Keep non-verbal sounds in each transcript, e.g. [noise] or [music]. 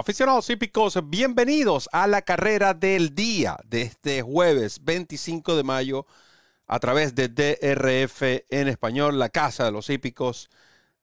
Aficionados hípicos, bienvenidos a la carrera del día de este jueves 25 de mayo a través de DRF en español, la casa de los hípicos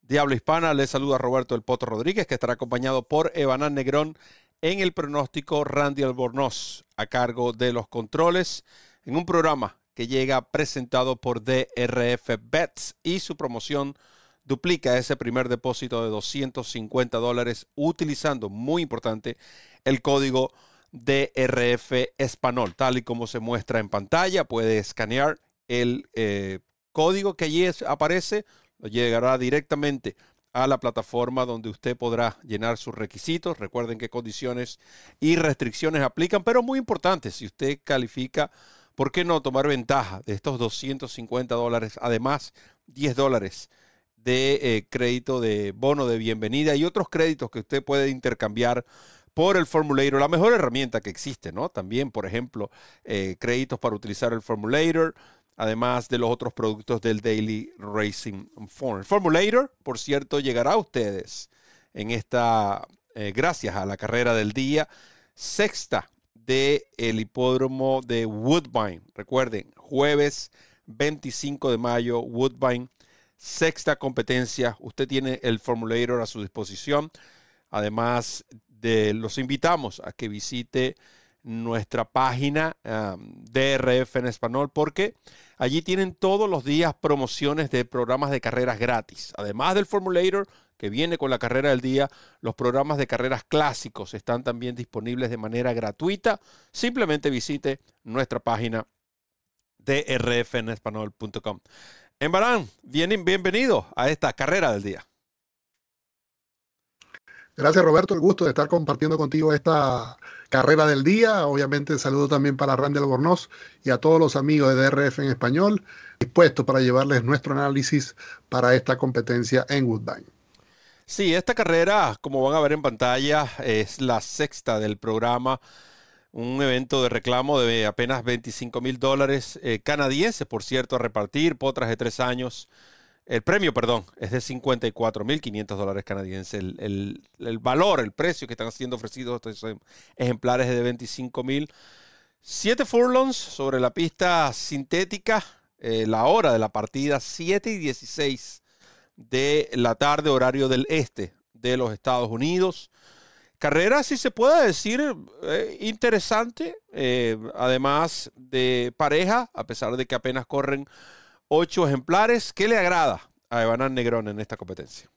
Diablo Hispana. Les saluda Roberto El Poto Rodríguez, que estará acompañado por Evanán Negrón en el pronóstico Randy Albornoz a cargo de los controles en un programa que llega presentado por DRF Bets y su promoción duplica ese primer depósito de 250 dólares utilizando, muy importante, el código DRF Español, tal y como se muestra en pantalla. Puede escanear el eh, código que allí aparece, llegará directamente a la plataforma donde usted podrá llenar sus requisitos. Recuerden qué condiciones y restricciones aplican, pero muy importante, si usted califica, ¿por qué no tomar ventaja de estos 250 dólares? Además, 10 dólares de eh, crédito de bono de bienvenida y otros créditos que usted puede intercambiar por el Formulator, la mejor herramienta que existe, ¿no? También, por ejemplo, eh, créditos para utilizar el Formulator, además de los otros productos del Daily Racing Form. Formulator, por cierto, llegará a ustedes en esta, eh, gracias a la carrera del día, sexta del el hipódromo de Woodbine. Recuerden, jueves 25 de mayo, Woodbine sexta competencia. Usted tiene el formulator a su disposición. Además, de, los invitamos a que visite nuestra página DRF en español porque allí tienen todos los días promociones de programas de carreras gratis. Además del formulator que viene con la carrera del día, los programas de carreras clásicos están también disponibles de manera gratuita. Simplemente visite nuestra página drfenespanol.com. Embarán, bien, bienvenido a esta carrera del día. Gracias Roberto, el gusto de estar compartiendo contigo esta carrera del día. Obviamente saludo también para Randy Albornoz y a todos los amigos de DRF en español, dispuestos para llevarles nuestro análisis para esta competencia en Woodbine. Sí, esta carrera, como van a ver en pantalla, es la sexta del programa un evento de reclamo de apenas 25 mil dólares eh, canadienses, por cierto, a repartir, potras de tres años. El premio, perdón, es de 54 mil 500 dólares canadienses. El, valor, el precio que están siendo ofrecidos estos ejemplares es de 25 mil. Siete furlongs sobre la pista sintética. Eh, la hora de la partida, 7 y 16 de la tarde, horario del este de los Estados Unidos. Carrera, si se puede decir, eh, interesante, eh, además de pareja, a pesar de que apenas corren ocho ejemplares. ¿Qué le agrada a Evanán Negrón en esta competencia?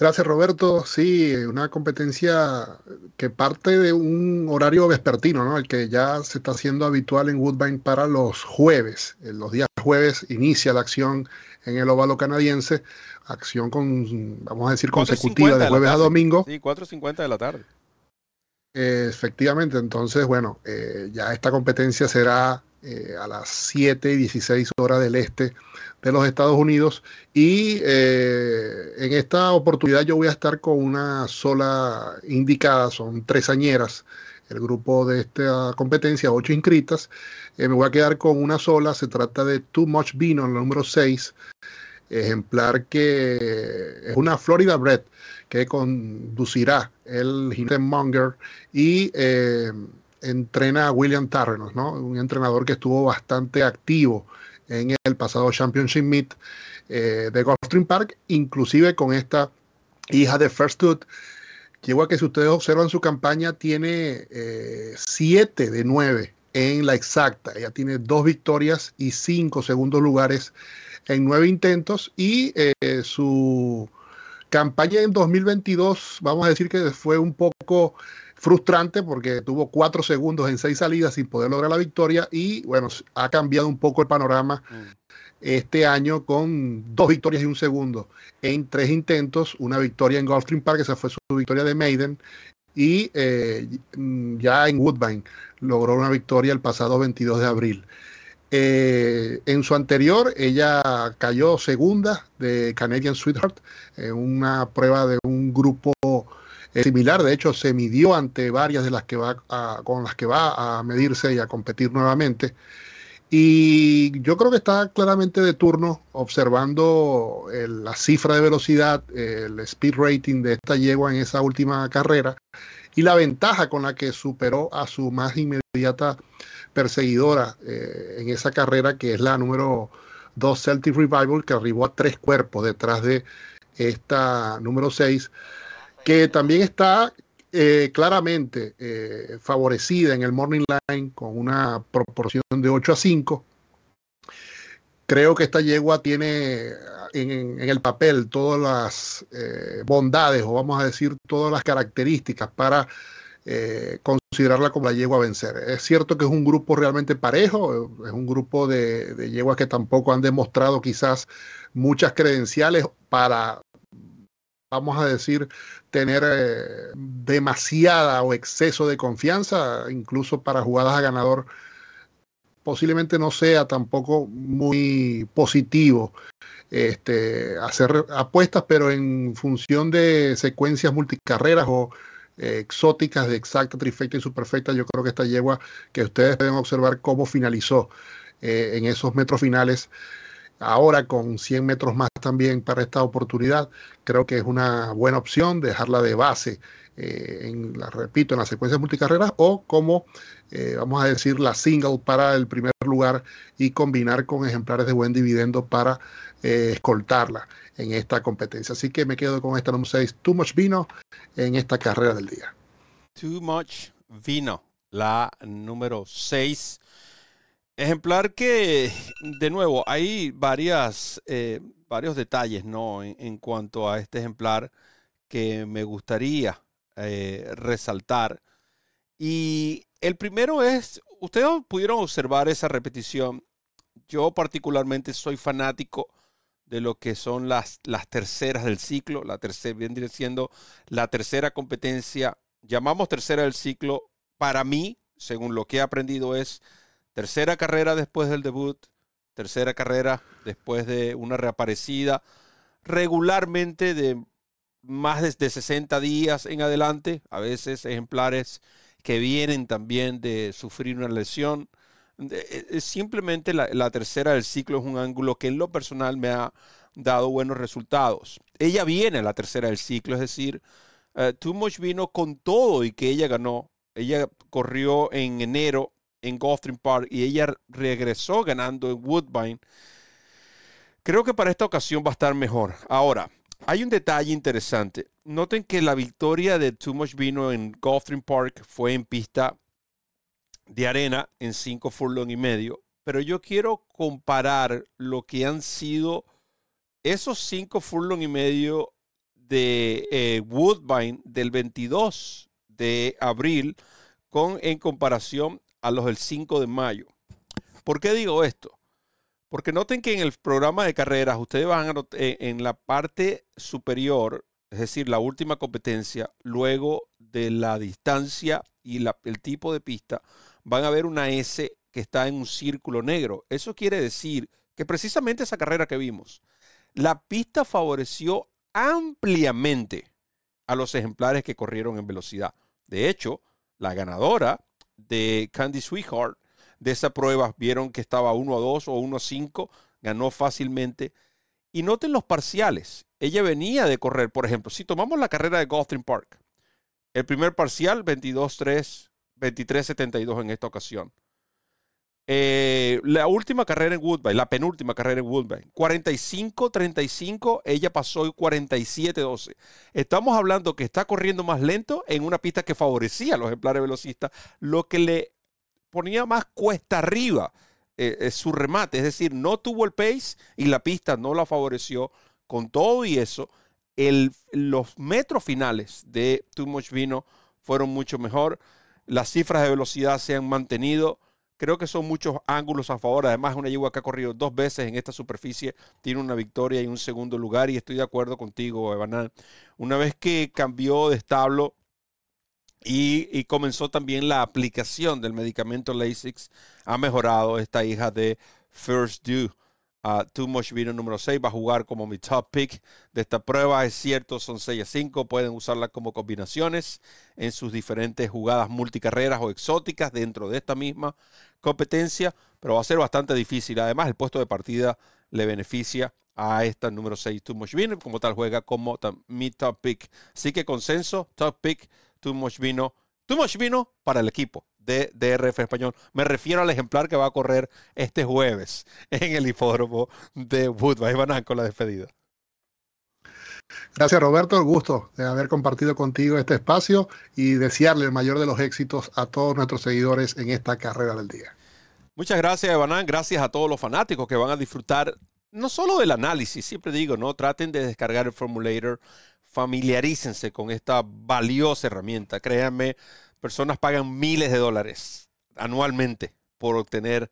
Gracias, Roberto. Sí, una competencia que parte de un horario vespertino, ¿no? El que ya se está haciendo habitual en Woodbine para los jueves. En los días jueves inicia la acción en el óvalo canadiense acción con, vamos a decir, consecutiva de jueves a domingo. Sí, 4.50 de la tarde. efectivamente, entonces, bueno, eh, ya esta competencia será eh, a las 7 y 16 horas del este de los Estados Unidos y eh, en esta oportunidad yo voy a estar con una sola indicada, son tres añeras el grupo de esta competencia, ocho inscritas. me voy a quedar con una sola, se trata de Too Much Vino, el número 6 ejemplar que es una Florida Bread que conducirá el jinete Monger y eh, entrena a William Tarrenos, ¿no? un entrenador que estuvo bastante activo en el pasado Championship Meet eh, de Gulfstream Park, inclusive con esta hija de First Tooth. Llegó a que si ustedes observan su campaña, tiene 7 eh, de 9 en la exacta. Ella tiene dos victorias y cinco segundos lugares en nueve intentos y eh, su campaña en 2022, vamos a decir que fue un poco frustrante porque tuvo cuatro segundos en seis salidas sin poder lograr la victoria y bueno, ha cambiado un poco el panorama mm. este año con dos victorias y un segundo en tres intentos, una victoria en Gulfstream Park, esa fue su victoria de Maiden y eh, ya en Woodbine logró una victoria el pasado 22 de abril. Eh, en su anterior, ella cayó segunda de Canadian Sweetheart en una prueba de un grupo eh, similar. De hecho, se midió ante varias de las que va con las que va a medirse y a competir nuevamente. Y yo creo que está claramente de turno observando la cifra de velocidad, el speed rating de esta yegua en esa última carrera y la ventaja con la que superó a su más inmediata perseguidora eh, en esa carrera, que es la número 2 Celtic Revival, que arribó a tres cuerpos detrás de esta número 6, que también está eh, claramente eh, favorecida en el Morning Line con una proporción de 8 a 5. Creo que esta yegua tiene en, el papel todas las eh, bondades, o vamos a decir, todas las características para considerarla como la yegua a vencer. Es cierto que es un grupo realmente parejo, es un grupo de, de yeguas que tampoco han demostrado quizás muchas credenciales para vamos a decir, tener eh, demasiada o exceso de confianza, incluso para jugadas a ganador, posiblemente no sea tampoco muy positivo este, hacer apuestas, pero en función de secuencias multicarreras o eh, exóticas de exacta, trifecta y superfecta, yo creo que esta yegua que ustedes deben observar cómo finalizó eh, en esos metros finales ahora con 100 metros más también para esta oportunidad, creo que es una buena opción dejarla de base, eh, en, la repito, en las secuencias multicarreras o como, eh, vamos a decir, la single para el primer lugar y combinar con ejemplares de buen dividendo para eh, escoltarla en esta competencia. Así que me quedo con esta número 6, Too Much Vino, en esta carrera del día. Too Much Vino, la número 6 Ejemplar que, de nuevo, hay varias, eh, varios detalles ¿no? En, cuanto a este ejemplar que me gustaría eh, resaltar. Y el primero es, ustedes pudieron observar esa repetición. Yo particularmente soy fanático de lo que son las, las terceras del ciclo. La tercera viene siendo la tercera competencia. Llamamos tercera del ciclo. Para mí, según lo que he aprendido, es Tercera carrera después del debut, tercera carrera después de una reaparecida, regularmente de más de 60 días en adelante, a veces ejemplares que vienen también de sufrir una lesión. E, simplemente la, tercera del ciclo es un ángulo que en lo personal me ha dado buenos resultados. Ella viene a la tercera del ciclo, es decir, uh, Too Much vino con todo y que ella ganó. Ella corrió en enero en Gulfstream Park y ella regresó ganando en Woodbine. Creo que para esta ocasión va a estar mejor. Ahora, hay un detalle interesante. Noten que la victoria de Too Much Vino en Gulfstream Park fue en pista de arena en 5 furlong y medio. Pero yo quiero comparar lo que han sido esos 5 furlong y medio de eh, Woodbine del 22 de abril con en comparación a los del 5 de mayo. ¿Por qué digo esto? Porque noten que en el programa de carreras ustedes van a eh, en la parte superior, es decir, la última competencia, luego de la distancia y el tipo de pista, van a ver una S que está en un círculo negro. Eso quiere decir que precisamente esa carrera que vimos, la pista favoreció ampliamente a los ejemplares que corrieron en velocidad. De hecho, la ganadora de Candy Sweetheart de esa prueba. Vieron que estaba 1 a 2 o 1 a 5, ganó fácilmente. Y noten los parciales. Ella venía de correr, por ejemplo, si tomamos la carrera de Gulfstream Park, el primer parcial 22-3, 23-72 en esta ocasión. Eh, la última carrera en Woodbine, la penúltima carrera en Woodbine, 45-35, ella pasó 47-12. Estamos hablando que está corriendo más lento en una pista que favorecía a los ejemplares velocistas, lo que le ponía más cuesta arriba eh, eh, su remate, es decir, no tuvo el pace y la pista no la favoreció. Con todo y eso, los metros finales de Too Much Vino fueron mucho mejor. Las cifras de velocidad se han mantenido Creo que son muchos ángulos a favor. Además, una yegua que ha corrido dos veces en esta superficie tiene una victoria y un segundo lugar. Y estoy de acuerdo contigo, Evanal. Una vez que cambió de establo y, comenzó también la aplicación del medicamento Lasix, ha mejorado esta hija de First Due. A Too Much Vino número 6. Va a jugar como mi top pick de esta prueba. Es cierto, son 6 a 5. Pueden usarla como combinaciones en sus diferentes jugadas multicarreras o exóticas dentro de esta misma competencia. Pero va a ser bastante difícil. Además, el puesto de partida le beneficia a esta número 6, Too Much Vino. Como tal, juega como mi top pick. Así que consenso, top pick, Too Much Vino. Too Much Vino para el equipo de DRF Español. Me refiero al ejemplar que va a correr este jueves [laughs] en el hipódromo de Woodbine. Van con la despedida. Gracias Roberto, el gusto de haber compartido contigo este espacio y desearle el mayor de los éxitos a todos nuestros seguidores en esta carrera del día. Muchas gracias, Evanán. Gracias a todos los fanáticos que van a disfrutar no solo del análisis, siempre digo, no traten de descargar el Formulator, familiarícense con esta valiosa herramienta. Créanme, personas pagan miles de dólares anualmente por obtener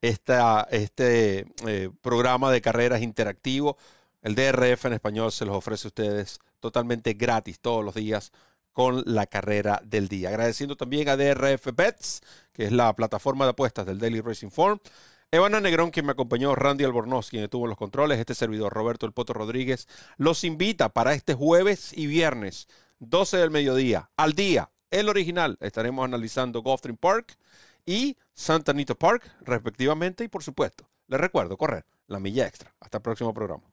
este eh, programa de carreras interactivo. El DRF en español se los ofrece a ustedes totalmente gratis todos los días con la carrera del día. Agradeciendo también a DRF Bets, que es la plataforma de apuestas del Daily Racing Form. Evana Negrón, quien me acompañó, Randy Albornoz, quien estuvo en los controles, este servidor, Roberto El Poto Rodríguez, los invita para este jueves y viernes, 12 del mediodía, al día, el original. Estaremos analizando Gulfstream Park y Santa Anita Park, respectivamente, y por supuesto, les recuerdo correr la milla extra. Hasta el próximo programa.